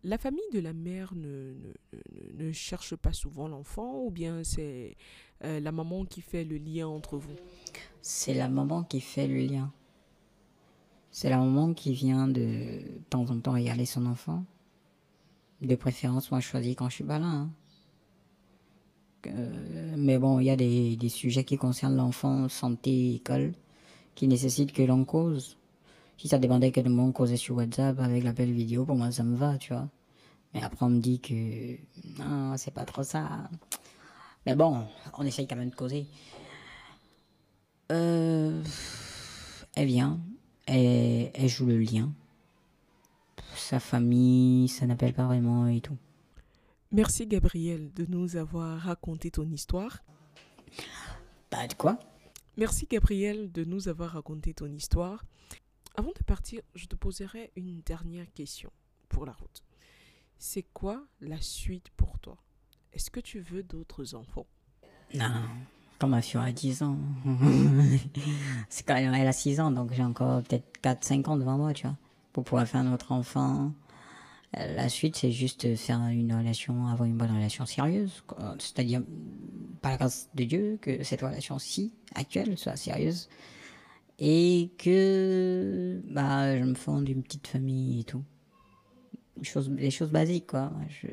La famille de la mère ne, cherche pas souvent l'enfant ou bien c'est euh, la maman qui fait le lien entre vous?
C'est la maman qui fait le lien. C'est la maman qui vient de, de temps en temps regarder son enfant. De préférence, moi je choisis quand je suis pas là. hein. Euh, mais bon, il y a des, des sujets qui concernent l'enfant, santé, école, qui nécessitent que l'on cause. Si ça dépendait que de moi, on causait sur WhatsApp avec l'appel vidéo, pour moi ça me va, tu vois. Mais après on me dit que non, c'est pas trop ça. Mais bon, on essaye quand même de causer. Euh, elle vient, elle, elle joue le lien. Sa famille, ça n'appelle pas vraiment et tout.
Merci Gabriel de nous avoir raconté ton histoire.
Bah, de quoi?
Merci Gabriel de nous avoir raconté ton histoire. Avant de partir, je te poserai une dernière question pour la route. C'est quoi la suite pour toi? Est-ce que tu veux d'autres enfants?
Non, quand ma fille a 10 ans. [LAUGHS] c'est quand même, elle a 6 ans, donc j'ai encore peut-être 4-5 ans devant moi, tu vois, pour pouvoir faire un autre enfant. Euh, La suite, c'est juste faire une relation, avoir une bonne relation sérieuse. C'est-à-dire, par la grâce de Dieu, que cette relation-ci, actuelle, soit sérieuse. Et que bah, je me fonde une petite famille et tout. Des choses, basiques, quoi. Je,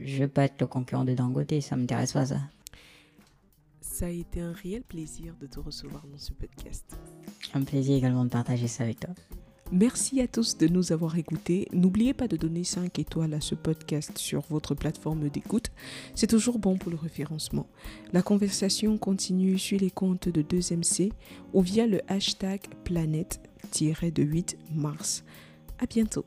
je veux pas être le concurrent de Dangote, ça m'intéresse pas, ça.
Ça a été un réel plaisir de te recevoir dans ce podcast.
Un plaisir également de partager ça avec toi.
Merci à tous de nous avoir écoutés. N'oubliez pas de donner 5 étoiles à ce podcast sur votre plateforme d'écoute. C'est toujours bon pour le référencement. La conversation continue sur les comptes de 2MC ou via le hashtag planète-de 8 mars. À bientôt.